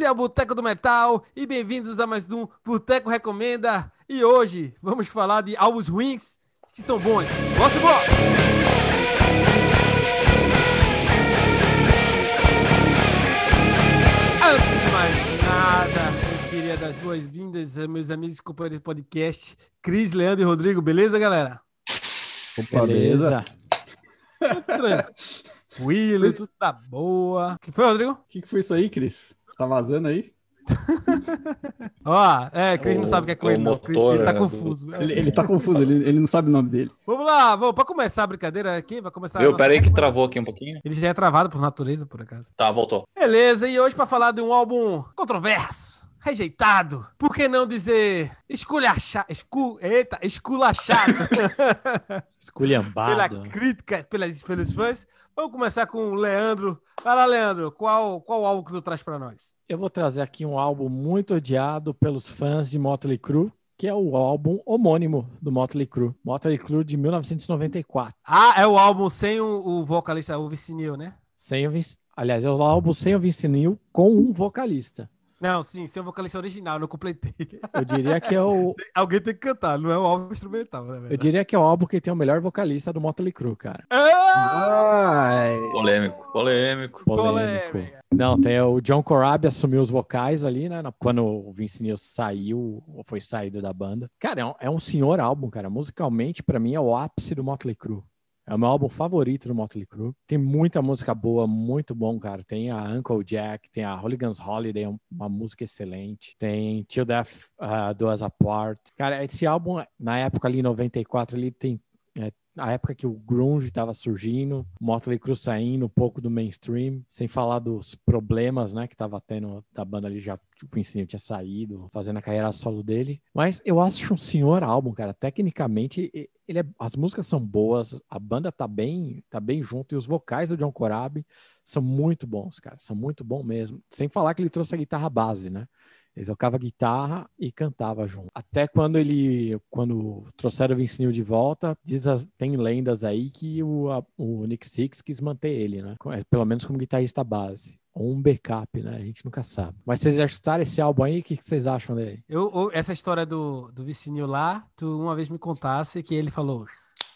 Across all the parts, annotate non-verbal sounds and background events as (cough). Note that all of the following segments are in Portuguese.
Esse é o Boteco do Metal e bem-vindos a mais um Boteco Recomenda. E hoje vamos falar de álbuns ruins que são bons. Vamos embora! Antes de mais nada, eu queria dar as boas-vindas a meus amigos e companheiros de podcast, Cris, Leandro e Rodrigo. Beleza, galera? Opa, beleza. Tranquilo, (laughs) tudo tá boa. O que foi, Rodrigo? O que, que foi isso aí, Cris? Tá vazando aí? (laughs) Ó, é, Cris não sabe o que é com ele, não. Cris, ele tá é, confuso. Ele, ele tá confuso, ele, ele não sabe o nome dele. Vamos lá, vamos, pra começar a brincadeira aqui, vai começar. a Viu? nossa Pera aí que travou aqui um pouquinho. Ele já é travado por natureza, por acaso. Tá, voltou. Beleza, e hoje pra falar de um álbum controverso, rejeitado, por que não dizer esculachado, escu, eita, esculachado (laughs) (laughs) pela Esculhambado. crítica, pelas, pelos fãs. Vamos começar com o Leandro. Vai lá, Leandro, qual, qual álbum que tu traz pra nós? Eu vou trazer aqui um álbum muito odiado pelos fãs de Motley Crue, que é o álbum homônimo do Motley Crue. Motley Crue de 1994. Ah, é o álbum sem o, o vocalista, o Vince Neil, né? Sem o Vince... Aliás, é o álbum sem o Vince Neil com um vocalista. Não, sim, sem o vocalista original, não completei. Eu diria que é o, (laughs) Alguém tem que cantar, não é o álbum instrumental, né? eu diria que é o álbum que tem o melhor vocalista do Motley Crue, cara. Ah, Polêmico, polêmico. Polêmico. Não, tem o John Corabi assumiu os vocais ali, né? Quando o Vince Neil saiu, ou foi saído da banda. Cara, é um, é um senhor álbum, cara. Musicalmente, pra mim, é o ápice do Motley Crue. É o meu álbum favorito do Motley Crue. Tem muita música boa, muito bom, cara. Tem a Uncle Jack, tem a Hooligan's Holiday, uma música excelente. Tem Till Death uh, Do Us Apart. Cara, esse álbum, na época ali, 94, ele tem é, a época que o grunge estava surgindo, Motley Crue saindo um pouco do mainstream, sem falar dos problemas, né, que tava tendo da banda ali já, o Vince Neil tinha saído, fazendo a carreira solo dele. Mas eu acho um senhor álbum, cara. Tecnicamente, ele é- as músicas são boas, a banda tá bem, tá bem junto e os vocais do John Corabi são muito bons, cara. São muito bons mesmo. Sem falar que ele trouxe a guitarra base, né? Ele tocava guitarra e cantava junto. Até quando ele, quando trouxeram o Vince Neil de volta, diz as- tem lendas aí que o, a- o Nick Six quis manter ele, né? É, Pelo menos como guitarrista base. Ou um backup, né? A gente nunca sabe. Mas vocês já esse álbum aí? O que vocês acham dele? Eu- essa história do, do Vicinho lá, tu uma vez me contasse que ele falou.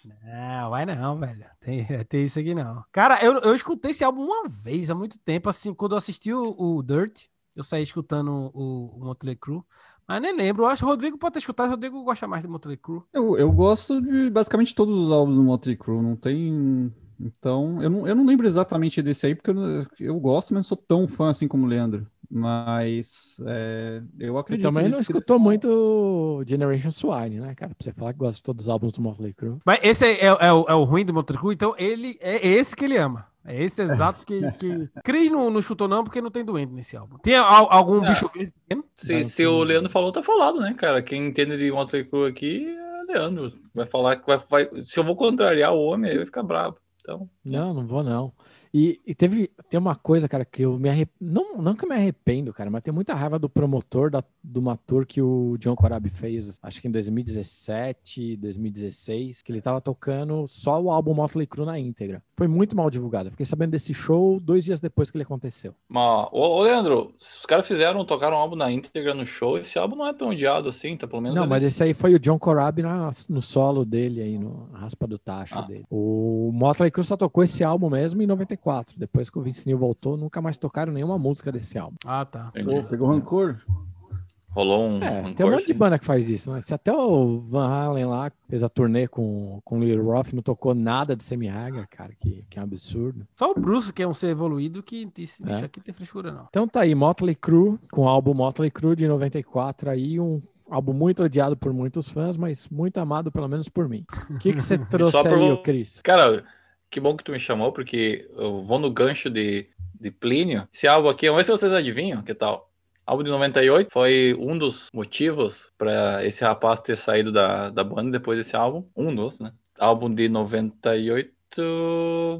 Não, vai não, velho. Tem, (laughs) tem isso aqui não. Cara, eu, eu escutei esse álbum uma vez, há muito tempo, assim, quando eu assisti o, o Dirt, eu saí escutando o, o Motley Crue, mas nem lembro. Eu acho que o Rodrigo pode ter escutado, o Rodrigo gosta mais de Motley Crue. eu, eu gosto de basicamente todos os álbuns do Motley Crue, não tem... Então, eu não, eu não lembro exatamente desse aí, porque eu, eu gosto, mas não sou tão fã assim como o Leandro. Mas é, eu Você acredito... também não que- escutou muito Generation Swine, né, cara? Pra você falar que gosta de todos os álbuns do Motley Crue. Mas esse é, é- é o, é o ruim do Motley Crue, então ele é esse que ele ama. É esse exato que. (laughs) que... Cris não, não escutou, não, porque não tem doente nesse álbum. Tem al- algum Ah. bicho verde pequeno? Se, Não, se sim. o Leandro falou, tá falado, né, cara? Quem entende de Motley Crue aqui é Leandro. Vai falar que vai, vai- Se eu vou contrariar o homem, ele vai ficar bravo. Então, Não, não vou não. E, e teve tem uma coisa, cara, que eu me arrep... não, não que eu me arrependo, cara, mas tenho muita raiva do promotor da, de uma tour que o John Corabi fez, acho que em 2017, 2016, que ele tava tocando só o álbum Motley Crue na íntegra. Foi muito mal divulgado. Eu Fiquei sabendo desse show dois dias depois que ele aconteceu. mas, ô, ô, Leandro, os caras fizeram, tocaram um álbum na íntegra no show, esse álbum não é tão odiado assim, tá? Pelo menos Não, mas eles- esse aí foi o John Corabi na- no solo dele aí, no na raspa do tacho Ah. dele. O Motley Crue só tocou esse álbum mesmo em 94. Depois que o Vince Neil voltou, nunca mais tocaram nenhuma música desse álbum. Ah, tá. Pô, pegou rancor. Rolou um. É, um tem um monte de banda que faz isso, né? Se até o Van Halen lá fez a turnê com, com o Little Roth, não tocou nada de Sammy Hagar, cara, que, que é um absurdo. Só o Bruce, que é um ser evoluído, que disse, bicho, É. aqui tem frescura, não. Então tá aí, Motley Crue, com o álbum Motley Crue de 94, aí um álbum muito odiado por muitos fãs, mas muito amado pelo menos por mim. O que, que você (laughs) trouxe por aí, Cris? Cara, que bom que tu me chamou, porque eu vou no gancho de, de Plínio. Esse álbum aqui, vamos ver se vocês adivinham que tal. Álbum de 98 foi um dos motivos para esse rapaz ter saído da, da banda depois desse álbum. Um dos, né? Álbum de 98,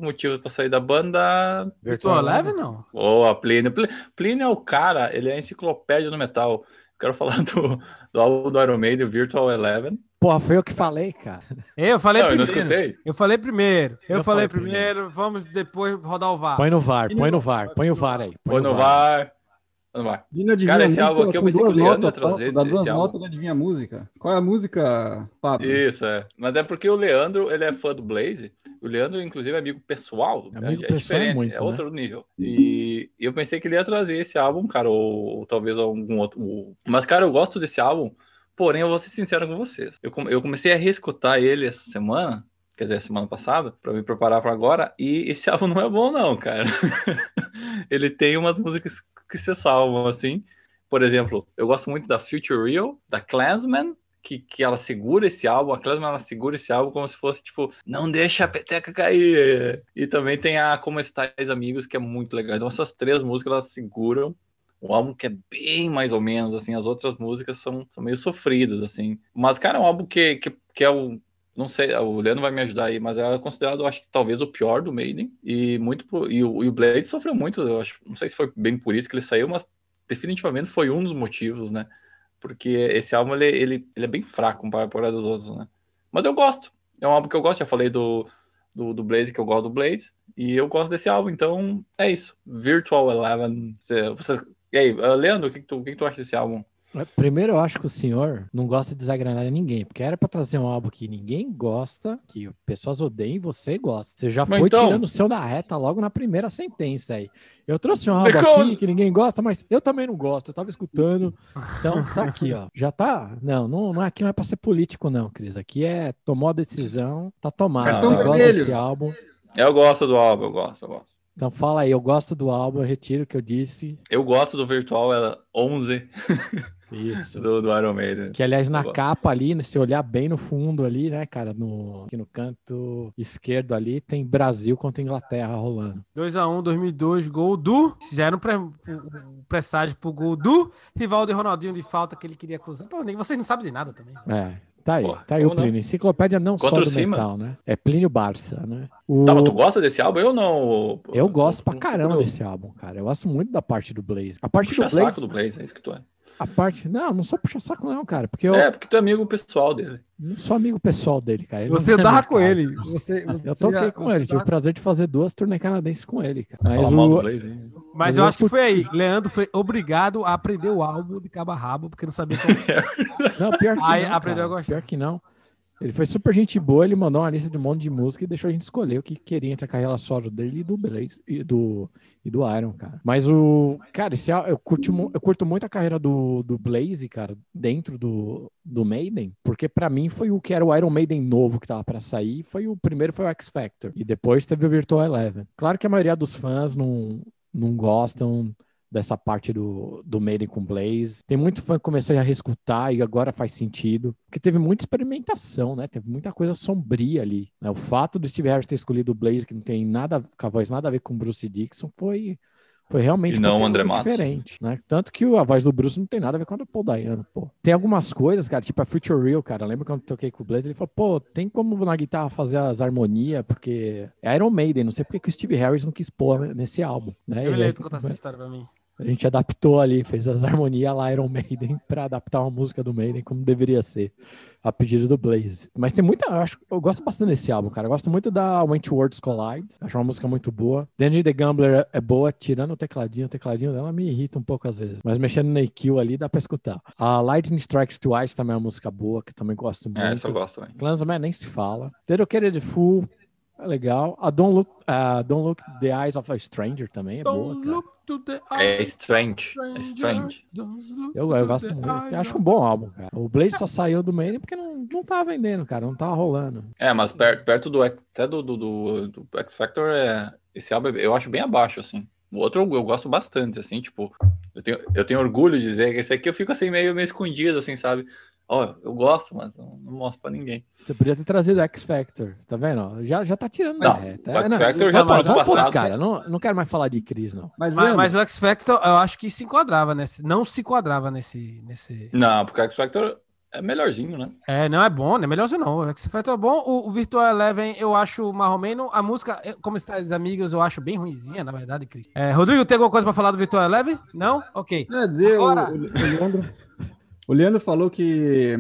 motivos para sair da banda. Virtual Eleven, não? Boa, Plínio. Pl- Plínio é o cara, ele é a enciclopédia do metal. Quero falar (laughs) do, do álbum do Iron Maiden, Virtual Eleven. Porra, foi eu que falei, cara. Eu falei não, eu não primeiro. escutei. Eu falei primeiro. Eu, Eu falei, falei primeiro. Vamos depois rodar o VAR. Põe no VAR, põe no VAR, põe o VAR aí. Põe no VAR. Vamos lá. Ele adivinha Cara, esse álbum aqui eu pensei que duas o Leandro ia notas só. trazer Tu dá esse- duas notas e adivinha a música. Qual é a música, Pablo? Isso, é. Mas é porque o Leandro, ele é fã do Blaze. O Leandro, inclusive, é amigo pessoal. né? Amigo é pessoal é diferente, muito, é né? outro nível. E eu pensei que ele ia trazer esse álbum, cara, ou, ou talvez algum outro. ou- Mas, cara, eu gosto desse álbum, porém, eu vou ser sincero com vocês. Eu, eu comecei a reescutar ele essa semana, quer dizer, semana passada, pra me preparar pra agora, e esse (laughs) álbum não é bom, não, cara. (laughs) ele tem umas músicas que se salvam, assim. Por exemplo, eu gosto muito da Future Real, da Clansman, que, que ela segura esse álbum, a Clansman ela segura esse álbum como se fosse tipo, não deixa a peteca cair. E também tem a Como Estais Amigos, que é muito legal. Então essas três músicas elas seguram o álbum que é bem mais ou menos, assim, as outras músicas são, são meio sofridas, assim. Mas, cara, é um álbum que, que, que é o. Não sei, o Leandro vai me ajudar aí, mas é considerado, acho que talvez o pior do Maiden. E muito e, o, e o Blaze sofreu muito, eu acho. Não sei se foi bem por isso que ele saiu, mas definitivamente foi um dos motivos, né? Porque esse álbum ele, ele, ele é bem fraco comparado com os outros, né? Mas eu gosto. É um álbum que eu gosto, já falei do, do, do Blaze, que eu gosto do Blaze. E eu gosto desse álbum, então é isso. Virtual Eleven. Você, vocês- e aí, uh, Leandro, o que, que, tu, o que, que tu acha desse álbum? Primeiro, eu acho que o senhor não gosta de desagradar ninguém, porque era pra trazer um álbum que ninguém gosta, que pessoas odeiam e você gosta. Você já Mas foi então- tirando o seu da reta logo na primeira sentença aí. Eu trouxe um (laughs) álbum aqui que ninguém gosta, mas eu também não gosto. Eu tava escutando. Então, tá aqui, ó. Já tá? Não, não, não aqui não é pra ser político, não, Cris. Aqui é tomou a decisão, tá tomado. Cartão Você gosta desse álbum. Eu gosto do álbum, eu gosto, eu gosto. Então fala aí, eu gosto do álbum, eu retiro o que eu disse. Eu gosto do Virtual é 11 Isso. (laughs) do, do Iron Maiden. Que, aliás, na Eu gosto. capa ali, né, se olhar bem no fundo ali, né, cara, no, aqui no canto esquerdo ali, tem Brasil contra Inglaterra rolando. 2x1, 2002, gol do. Já era um, pré, um presságio pro gol do Rivaldo e Ronaldinho de falta que ele queria cruzar. Pô, nem vocês não sabem de nada também. É, tá aí, Porra, tá aí o como não? Plínio. Enciclopédia não Contra só do Cima. metal, né? É Plínio Barça, né? O... Tá, mas tu gosta desse álbum? Eu não. Eu gosto pra caramba desse álbum, cara. Eu gosto muito da parte do Blaze. A parte Puxa do Blaze, saco do Blaze, é isso que tu é. a parte... Não, não sou puxa-saco não, cara, porque eu É, porque tu é amigo pessoal dele. não sou amigo pessoal dele, cara. Ele Você andava minha com casa. ele. Você, (laughs) você Eu toquei com ele, tive o prazer de fazer duas turnê canadenses com ele, cara. Mas Fala mal do o... Blaze. Mas eu eu acho que foi aí. Leandro foi obrigado a aprender o álbum de cabo a rabo, porque não sabia como. Não, pior que Aí não, aprendeu cara. a gostar. Pior que não. Ele foi super gente boa, ele mandou uma lista de um monte de música e deixou a gente escolher o que queria entre a carreira solo dele e do Blaze e do, e do Iron, cara. Mas o. Cara, esse, eu, curto, eu curto muito a carreira do, do Blaze, cara, dentro do, do Maiden, porque pra mim foi o que era o Iron Maiden novo que tava pra sair. Foi o primeiro foi o X Factor. E depois teve o Virtual Eleven. Claro que a maioria dos fãs não, não gostam dessa parte do, do Maiden com Blaze. Tem muito fã que começou a reescutar e agora faz sentido. Porque teve muita experimentação, né? Teve muita coisa sombria ali. né? O fato do Steve Harris ter escolhido o Blaze, que não tem nada com a voz nada a ver com Bruce Dixon, foi, foi realmente E não André Matos. diferente, né? Tanto que a voz do Bruce não tem nada a ver com a do Paul Dayano, pô. Tem algumas coisas, cara, tipo a Future Real, cara. Lembra quando eu toquei com o Blaze? Ele falou, pô, tem como na guitarra fazer as harmonias, porque é Iron Maiden, não sei porque que o Steve Harris não quis pôr nesse álbum, né? Eu Ele- lembro de contar essa história pra mim. A gente adaptou ali, fez as harmonias lá Iron Maiden (laughs) pra adaptar uma música do Maiden como deveria ser, a pedido do Blaze. Mas tem muita, eu acho, eu gosto bastante desse álbum, cara. Eu gosto muito da When Two Worlds Collide, acho uma música muito boa. Dandy the Gambler é- é boa, tirando o tecladinho, o tecladinho dela me irrita um pouco às vezes, mas mexendo no EQ ali dá pra escutar. A Lightning Strikes Twice também é uma música boa, que também gosto muito. É, essa eu gosto também. Clansman nem se fala. Dedicated Fool é legal. A Don't Look, uh, Don't Look the Eyes of a Stranger também é boa, Don't cara. Look to the É Strange. É. Strange. Eu, eu gosto muito. Eu acho um bom álbum, cara. O Blaze só saiu do Maiden porque não, não tava vendendo, cara. Não tava rolando. É, mas per- perto do X- até do, do, do, do X Factor, é, esse álbum eu acho bem abaixo, assim. O outro eu, eu gosto bastante, assim, tipo, eu tenho, eu tenho orgulho de dizer que esse aqui eu fico assim meio, meio escondido, assim, sabe? Ó, eu gosto, mas não, não mostro pra ninguém. Você podia ter trazido X Factor, tá vendo? Já, já tá tirando Não, da reta. o X não, Factor já vamos, tá vamos passado. cara. Não, não quero mais falar de Cris, não. Mas, Mas, mas o X Factor, eu acho que se enquadrava nesse. Não se enquadrava nesse. nesse... Não, porque o X Factor é melhorzinho, né? É, não é bom, não é melhor não. O X Factor é bom. O, o Virtual Eleven eu acho marromeno. A música, como está os amigos, eu acho bem ruimzinha, na verdade, Cris. É, Rodrigo, tem alguma coisa pra falar do Virtual Eleven? Não? Ok. é dizer, o, Agora- o, o Leandro, (laughs) O Leandro falou que,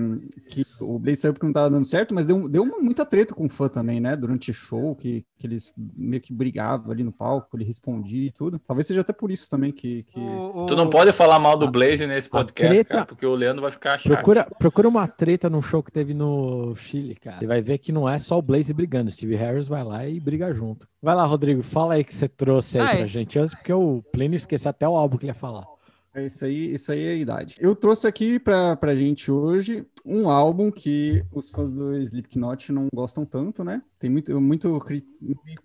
que o Blaze saiu porque não tava dando certo, mas deu, deu muita treta com o fã também, né? Durante o show, que, que eles meio que brigavam ali no palco, ele respondia e tudo. Talvez seja até por isso também que. que... O- o- Tu não pode falar mal do Blaze nesse podcast, treta- cara, porque o Leandro vai ficar chato. Procura, procura uma treta num show que teve no Chile, cara. Você vai ver que não é só o Blaze brigando. Steve Harris vai lá e briga junto. Vai lá, Rodrigo, fala aí que você trouxe aí Ah, pra é. gente antes, porque o Plínio esqueceu até o álbum que ele ia falar. É isso aí, isso aí é a idade. Eu trouxe aqui pra, pra gente hoje um álbum que os fãs do Slipknot não gostam tanto, né? Tem muito, muito cri-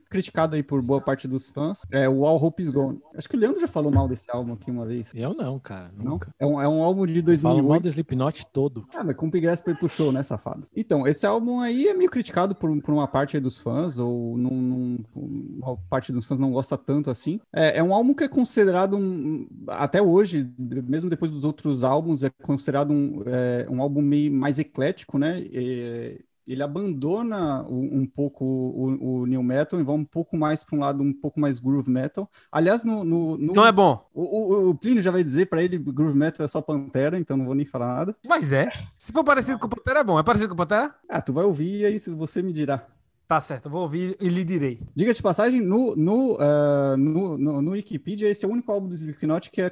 criticado aí por boa parte dos fãs. É o All Hope Is Gone. Acho que o Leandro já falou mal desse álbum aqui uma vez. Eu não, cara. Não? Nunca. É um, é um álbum de Falo mal 2008. do Slipknot todo. Ah, mas com pra ir pro show, né, safado? Então, esse álbum aí é meio criticado por, por uma parte aí dos fãs, ou não, não- uma parte dos fãs não gosta tanto assim. É, é um álbum que é considerado, um, até hoje, mesmo depois dos outros álbuns, é considerado um, é, um álbum meio mais eclético, né? É, ele abandona um, um pouco o, o new metal e vai um pouco mais para um lado um pouco mais groove metal. Aliás, no, no, no- Então é bom. o, o, o Plínio já vai dizer para ele groove metal é só Pantera, então não vou nem falar nada. Mas é. Se for parecido com o Pantera, é bom. É parecido com o Pantera? Ah, tu vai ouvir e aí você me dirá. Tá certo, eu vou ouvir e lhe direi. Diga de passagem, no, no, ah, no, no, no Wikipedia, esse é o único álbum do Slipknot que é, é-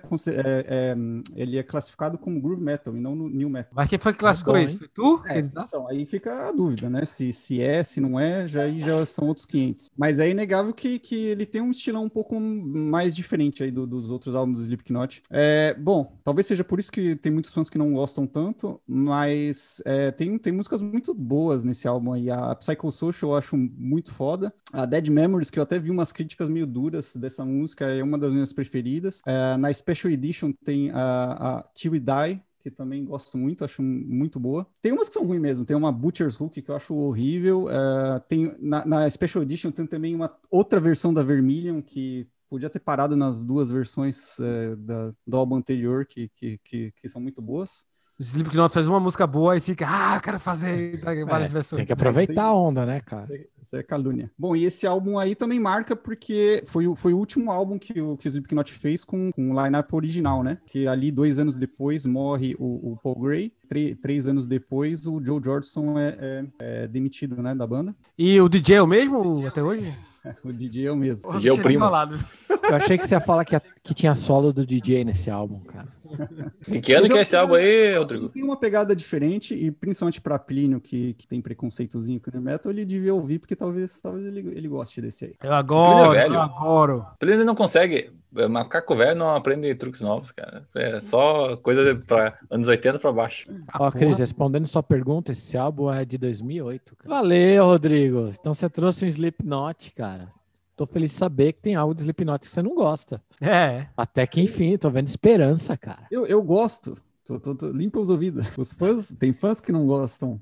é, hum, ele é classificado como groove metal e não no new metal. Mas quem foi que classificou bom, isso? Foi tu? É, então, aí fica a dúvida, né? Se, se é, se não é, já, aí já são outros 500. Mas é inegável que, que ele tem um estilão um pouco mais diferente aí do- dos outros álbuns do Slipknot. É, bom, talvez seja por isso que tem muitos fãs que não gostam tanto, mas é, tem, tem músicas muito boas nesse álbum aí. A Psychosocial eu acho muito foda. A Dead Memories, que eu até vi umas críticas meio duras dessa música, é uma das minhas preferidas. É, na Special Edition tem a, a Till We Die, que também gosto muito, acho muito boa. Tem umas que são ruins mesmo, tem uma Butcher's Hook que eu acho horrível. é, tem na, na Special Edition tem também uma outra versão da Vermilion que podia ter parado nas duas versões é, da- do álbum anterior que, que, que, que são muito boas. O Slipknot faz uma música boa e fica, ah, quero fazer várias É, versões. tem que aproveitar a onda, né, cara? Isso é calúnia. Bom, e esse álbum aí também marca porque foi, o- foi o último álbum que o, que o Slipknot fez com, com o line-up original, né? Que ali, dois anos depois, morre o, o Paul Gray. Tre- três anos depois, o Joe Jordison é, é- é demitido, né, da banda. E o DJ é o mesmo até hoje? (laughs) O DJ é o mesmo. Porra, DJ é o bicho primo. Eu achei que você ia falar que, que tinha solo do DJ nesse álbum, cara. (laughs) Em que ano que é esse álbum aí, Rodrigo? Tem uma pegada diferente e principalmente para Plínio, que, que tem preconceitozinho com o metal, ele devia ouvir, porque talvez, talvez ele, ele goste desse aí. Eu adoro, velho. eu adoro. Ele não consegue. É, Macaco velho não aprende truques novos, cara. É só coisa de, pra anos 80 pra baixo. Ó, Cris, respondendo sua pergunta, esse álbum é de 2008. Cara. Valeu, Rodrigo. Então você trouxe um Slipknot, cara. Tô feliz de saber que tem algo de Slipknot que você não gosta. É. Até que enfim, tô vendo esperança, cara. Eu, eu gosto. Tô, tô- tô- limpa os ouvidos. Os fãs, tem fãs que não gostam.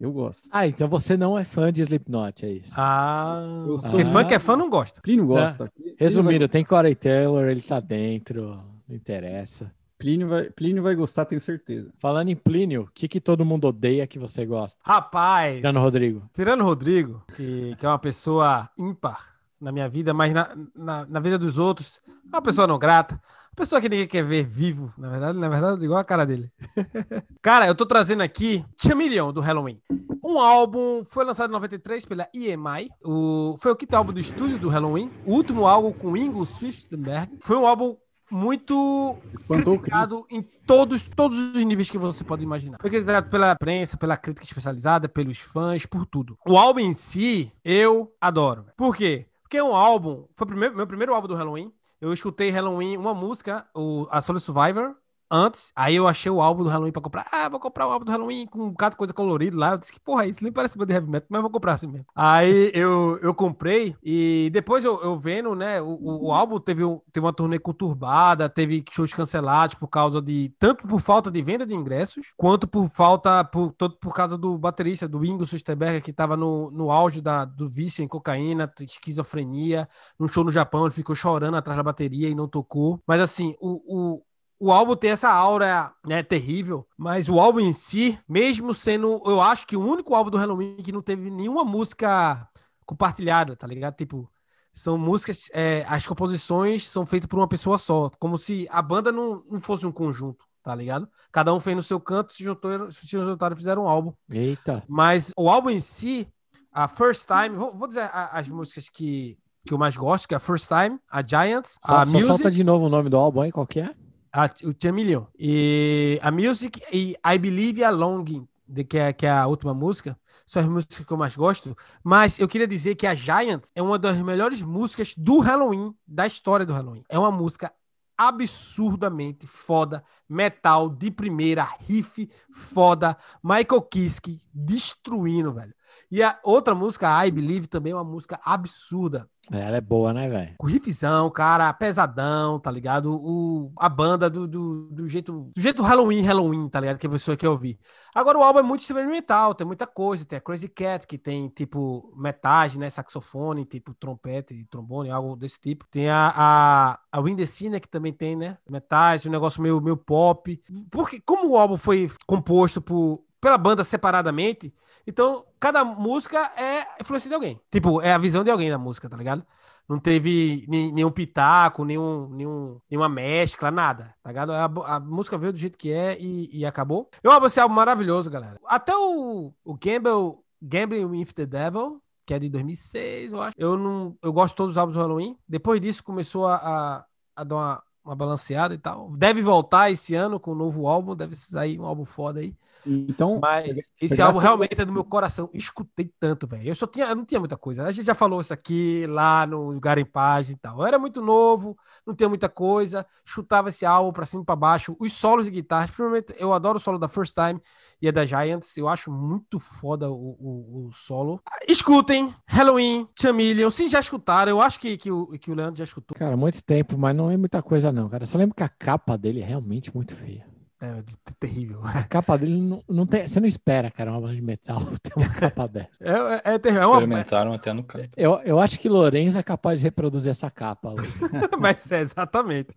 Eu gosto. Ah, então você não é fã de Slipknot, é isso. Ah, Eu sou- porque fã que é fã não gosta. Plínio gosta. Plínio Resumindo, tem Corey Taylor, ele tá dentro, não interessa. Plínio vai, Plínio vai gostar, tenho certeza. Falando em Plínio, o que, que todo mundo odeia que você gosta? Rapaz, Tirando o Rodrigo. tirando o Rodrigo, que, que é uma pessoa ímpar na minha vida, mas na, na, na vida dos outros, é uma pessoa não grata. Uma pessoa que ninguém quer ver vivo, na verdade, na verdade, igual a cara dele. (laughs) cara, eu tô trazendo aqui Chameleon, do Halloween. Um álbum, foi lançado em 93 pela EMI. O, foi o quinto álbum do estúdio do Halloween. O último álbum com Ingo Swiftberg. Foi um álbum muito Espantou criticado em todos, todos os níveis que você pode imaginar. Foi criticado pela imprensa, pela crítica especializada, pelos fãs, por tudo. O álbum em si, eu adoro. Por quê? Porque é um álbum, foi o primeiro- meu primeiro álbum do Halloween. Eu escutei Halloween, uma música, o A Soul Survivor, antes. Aí eu achei o álbum do Halloween pra comprar. Ah, vou comprar o álbum do Halloween com um bocado de coisa colorida lá. Eu disse que porra, é isso nem parece banda de heavy metal, mas vou comprar assim mesmo. Aí eu, eu comprei e depois eu, eu vendo, né, o, o, o álbum teve, um, teve uma turnê conturbada, teve shows cancelados por causa de, tanto por falta de venda de ingressos, quanto por falta, por, todo por causa do baterista, do Ingo Susterberger, que tava no, no auge da, do vício em cocaína, esquizofrenia, num show no Japão, ele ficou chorando atrás da bateria e não tocou. Mas assim, o, o, o álbum tem essa aura, né, terrível, mas o álbum em si, mesmo sendo, eu acho que o único álbum do Halloween que não teve nenhuma música compartilhada, tá ligado? Tipo, são músicas, é, as composições são feitas por uma pessoa só, como se a banda não, não fosse um conjunto. tá ligado? Cada um fez no seu canto, se juntou, se juntaram e fizeram um álbum. Eita. Mas o álbum em si, a First Time, vou, vou dizer a- as músicas que, que eu mais gosto, que é a First Time, a Giants, Só, a só Music, solta de novo o nome do álbum aí, qual que é? A, o Chameleon, e a Music e I Believe a Longing, de, que, é, que é a última música, são as músicas que eu mais gosto. Mas eu queria dizer que a Giants é uma das melhores músicas do Halloween, da história do Halloween. É uma música absurdamente foda, metal de primeira, riff foda, Michael Kiske destruindo, velho. E a outra música, I Believe, também é uma música absurda. É, Ela é boa, né, velho? Com riffzão, cara, pesadão, tá ligado? O, a banda do, do, do jeito do jeito Halloween, Halloween, tá ligado? Que a pessoa quer ouvir. Agora o álbum é muito experimental, tem muita coisa. Tem a Crazy Cat, que tem tipo metais, né? Saxofone, tipo trompete trombone, algo desse tipo. Tem a, a, a Windecina, que também tem, né? Metais, um negócio meio, meio pop. Porque, como o álbum foi composto por, pela banda separadamente, então cada música é influência de alguém. Tipo, é a visão de alguém da música, tá ligado? Não teve nenhum pitaco, nenhum, nenhum, nenhuma mescla, nada, tá ligado? A, a música veio do jeito que é e, e acabou. Eu amo esse álbum maravilhoso, galera. Até o, o Gamble, Gambling with the Devil, que é de 2006, eu acho. Eu não, eu gosto de todos os álbuns do Halloween. Depois disso começou a, a, a dar uma, uma balanceada e tal. Deve voltar esse ano com um novo álbum, deve sair um álbum foda aí. Então, Mas esse álbum realmente é do meu coração. Escutei tanto, velho. Eu só tinha, eu não tinha muita coisa. A gente já falou isso aqui lá no Garimpagem e tal. Eu era muito novo, não tinha muita coisa. Chutava esse álbum pra cima e pra baixo. Os solos de guitarra, principalmente, eu adoro o solo da First Time e a da Giants. Eu acho muito foda o, o, o solo. Escutem Halloween, Chameleon. Se já escutaram, eu acho que, que, o, que o Leandro já escutou. Cara, muito tempo, mas não é muita coisa, não, cara. Eu só lembro que a capa dele é realmente muito feia. É, de- terrível. A capa dele não, não tem. Você não espera, cara, uma banda de metal (laughs) ter uma capa dessa. É, é, é terrível. É uma, Experimentaram até no campo. Eu, eu acho que Lourenço é capaz de reproduzir essa capa. (laughs) Mas é exatamente.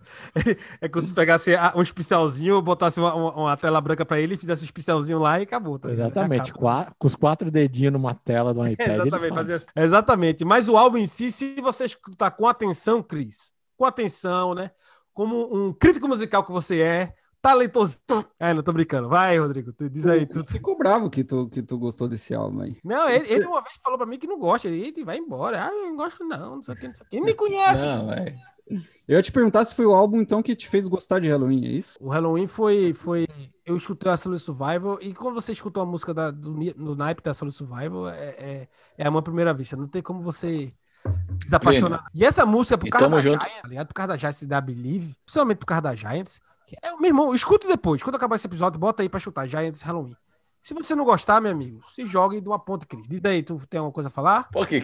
É como se pegasse um especialzinho, botasse uma, uma- uma tela branca pra ele, fizesse um especialzinho lá e acabou. tá? Exatamente. Qua- com os quatro dedinhos numa tela do (laughs) iPad. Exatamente, faz. assim. exatamente. Mas o álbum em si, se você escutar com atenção, Cris, com atenção, né? Como um crítico musical que você é, talentoso. É, não tô brincando. Vai, Rodrigo, tu diz aí. Tu... ficou bravo que tu, que tu gostou desse álbum aí. Não, ele, ele uma vez falou pra mim que não gosta. Ele, ele vai embora. Ah, eu não gosto, não. Não sei o que. Não sei o que. Ele me (laughs) conhece. Não, é. Eu ia te perguntar se foi o álbum, então, que te fez gostar de Halloween, é isso? O Halloween foi, foi. Eu escutei a Solid Survival e quando você escutou a música da, do, no naipe da Solid Survival, é, é, é uma primeira vista. Não tem como você se apaixonar. E essa música, por E causa da junto. Giants, tá ligado? Por causa da Giants da Believe, principalmente por causa da Giants. É, meu irmão, escuta depois. Quando acabar esse episódio, bota aí pra chutar Giants Halloween. Se você não gostar, meu amigo, se jogue de uma ponta, Cris. Diz aí, tu tem alguma coisa a falar? Pô, que.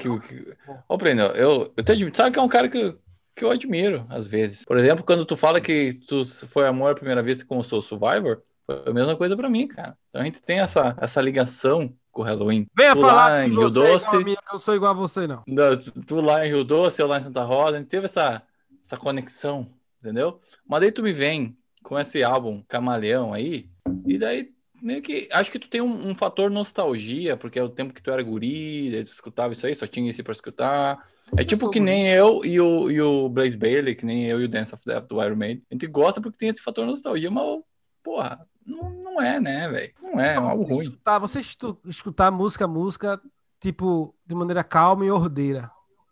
Ô, Breno, eu, eu te admiro. Sabe que é um cara que, que eu admiro, às vezes. Por exemplo, quando tu fala que tu foi amor à primeira vez com o Survivor, foi a mesma coisa pra mim, cara. Então a gente tem essa, essa ligação com o Halloween. Venha Tu falar lá em Rio a Doce. mim, eu sou igual a você, não. Da- tu lá em Rio Doce, eu lá em Santa Rosa, a gente teve essa, essa conexão, entendeu? Mas daí tu me vem com esse álbum Camaleão aí, e daí meio que acho que tu tem um, um fator nostalgia, porque é o tempo que tu era guri, daí tu escutava isso aí, só tinha esse pra escutar. É tipo que nem eu e o, e o Blaze Bailey, que nem eu e o Dance of Death do Iron Maiden. A gente gosta porque tem esse fator nostalgia, mas, porra, não, não é, né, velho? Não é, é você ruim. Escutar, você escutar música, música, tipo, de maneira calma e ordeira.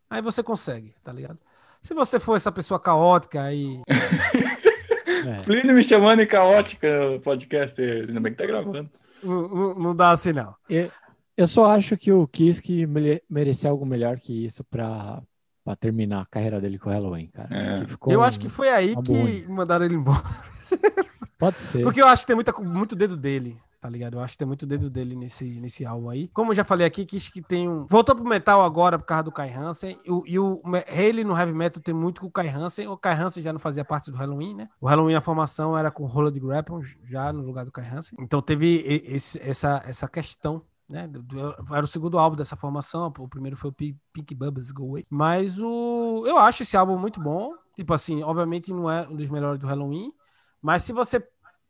Aí você consegue, tá ligado? Se você for essa pessoa caótica e. (laughs) É. (laughs) Plínio me chamando em caótica no podcast, ainda bem que tá gravando. não, não- dá assim, não. Eu, eu só acho que o Kiske mere- merecia algo melhor que isso pra, pra terminar a carreira dele com o Halloween, cara. É. Acho que ficou eu um- acho que foi aí que mandaram ele embora. Pode ser. (laughs) Porque eu acho que tem muita, muito dedo dele, tá ligado? Eu acho que tem muito dedo dele nesse, nesse álbum aí. Como eu já falei aqui, quis que tem um. Voltou pro metal agora por causa do Kai Hansen. E, o- e o ele no heavy metal tem muito com o Kai Hansen. O Kai Hansen já não fazia parte do Halloween, né? O Halloween na formação era com o Roland Grapple, já no lugar do Kai Hansen. Então teve esse- essa, essa questão. Né? Era o segundo álbum dessa formação. O primeiro foi o Pi- Pink Bubbles Go Away. Mas o, eu acho esse álbum muito bom. Tipo assim, obviamente não é um dos melhores do Halloween. Mas se você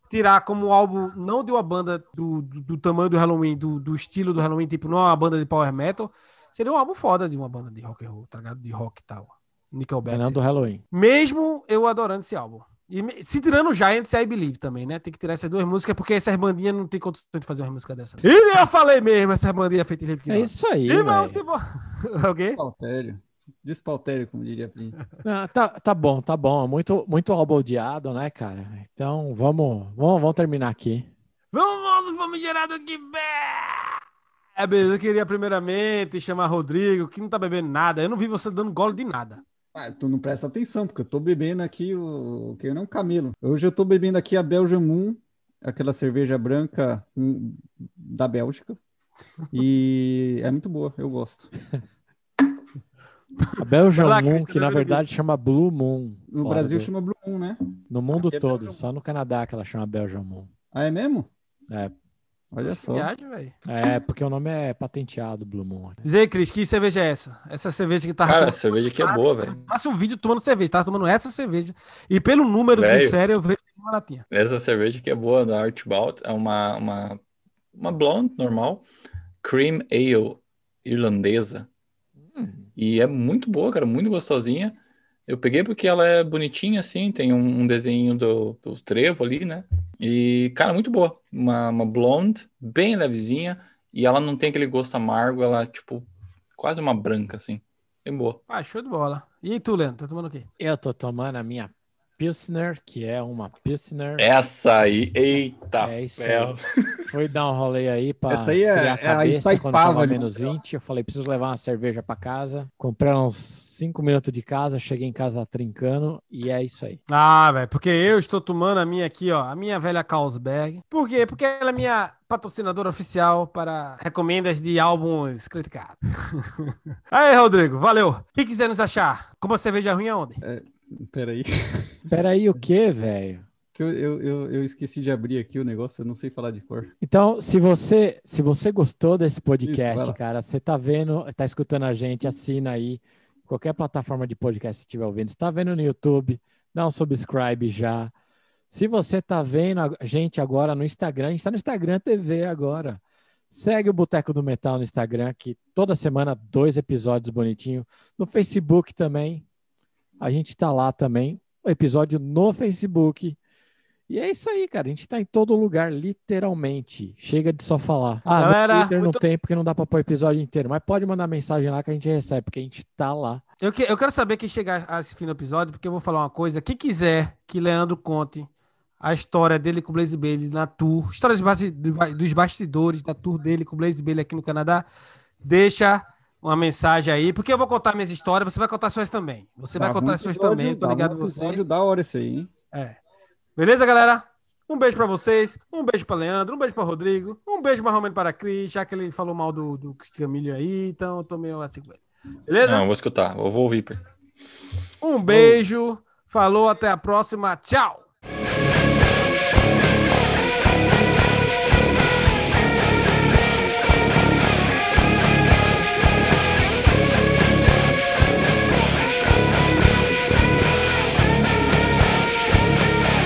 tirar como álbum, não de uma banda do, do, do tamanho do Halloween, do, do estilo do Halloween, tipo, não é uma banda de power metal, seria um álbum foda de uma banda de rock and roll, tá ligado? De rock e tal. Nickelback. Não do Halloween. Mesmo eu adorando esse álbum. E se tirando o Giants e I Believe também, né? Tem que tirar essas duas músicas, porque essas bandinhas não tem condição de fazer uma música dessa. E eu falei mesmo, essas bandinhas feitas em É isso aí, E vamos velho. embora. (laughs) Despautério. Como diria a Plínio. Ah, tá, tá bom, tá bom. Muito, muito álbum odiado, né, cara? Então, vamos, vamos, vamos terminar aqui. Vamos, nosso famigerado aqui, É, beleza, eu queria primeiramente chamar Rodrigo, que não tá bebendo nada. Eu não vi você dando gole de nada. Ah, tu não presta atenção, porque eu tô bebendo aqui o que não é um camelo. Hoje eu tô bebendo aqui a Belgian Moon, aquela cerveja branca hum, da Bélgica. E é muito boa, eu gosto. (laughs) A Belgian lá, Moon, que na primeiro verdade chama Blue Moon. No Brasil do- chama Blue Moon, né? No mundo Aqui é todo, só no Canadá que ela chama Belgian Moon. Ah, é mesmo? É, Olha só. Viagem, velho. é porque o nome é patenteado, Blue Moon. Diz aí, Cris, que cerveja é essa? Essa cerveja que tá. Cara, a cerveja aqui é boa, velho. Faça um vídeo tomando cerveja, tá tomando essa cerveja. E pelo número de Velho. série, eu vejo uma latinha. Essa cerveja aqui é boa, da Archibald. É uma, uma, uma blonde normal. Cream Ale irlandesa. Hum, E é muito boa, cara, muito gostosinha. Eu peguei porque ela é bonitinha, assim, tem um, um desenho do, do trevo ali, né? E, cara, muito boa. Uma, uma blonde, bem levezinha, e ela não tem aquele gosto amargo, ela é, tipo, quase uma branca, assim. Bem boa. Ah, show de bola. E tu, Leandro, tá tomando o quê? Eu tô tomando a minha Pilsner, que é uma Pilsner. Essa aí, eita É isso ferro. (laughs) Fui dar um rolê aí pra Essa aí é- esfriar a é a cabeça quando tava menos 20. Eu falei, preciso levar uma cerveja pra casa. Comprei uns 5 minutos de casa, cheguei em casa trincando e é isso aí. Ah, velho, porque eu estou tomando a minha aqui, ó, a minha velha Carlsberg. Por quê? Porque ela é minha patrocinadora oficial para recomendas de álbuns criticados. (laughs) aí, Rodrigo, valeu. Quem quiser nos achar, como a cerveja ruim aonde? Peraí. Peraí, o que, velho? Que eu, eu, eu, eu esqueci de abrir aqui o negócio, eu não sei falar de cor. Então, se você, se você gostou desse Isso, podcast, lá. cara, você tá vendo, tá escutando a gente, assina aí. Qualquer plataforma de podcast que estiver ouvindo. Se tá vendo no YouTube, dá um subscribe já. Se você tá vendo a gente agora no Instagram, a gente tá no Instagram TV agora. Segue o Boteco do Metal no Instagram, que toda semana dois episódios bonitinho. No Facebook também. A gente tá lá também. O episódio no Facebook. E é isso aí, cara. A gente tá em todo lugar, literalmente. Chega de só falar. Ah, Galera, no Twitter não muito- tem porque não dá pra pôr o episódio inteiro. Mas pode mandar mensagem lá que a gente recebe, porque a gente tá lá. Eu, que- eu quero saber quem chegar a esse fim do episódio, porque eu vou falar uma coisa. Quem quiser que Leandro conte a história dele com o Blaze Bailey na tour, história dos bastidores da tour dele com o Blaze Bailey aqui no Canadá, deixa uma mensagem aí, porque eu vou contar minhas histórias, você vai contar suas também. Você vai Tava contar as suas episódio- também, tô tava ligado você. da hora esse aí, hein? É. Beleza, galera? Um beijo pra vocês, um beijo pra Leandro, um beijo pra Rodrigo, um beijo mais ou menos para Cris, já que ele falou mal do, do Camilho aí, então eu tô meio assim com ele. Beleza? Não, vou escutar, eu vou ouvir. Um beijo, falou, até a próxima, tchau!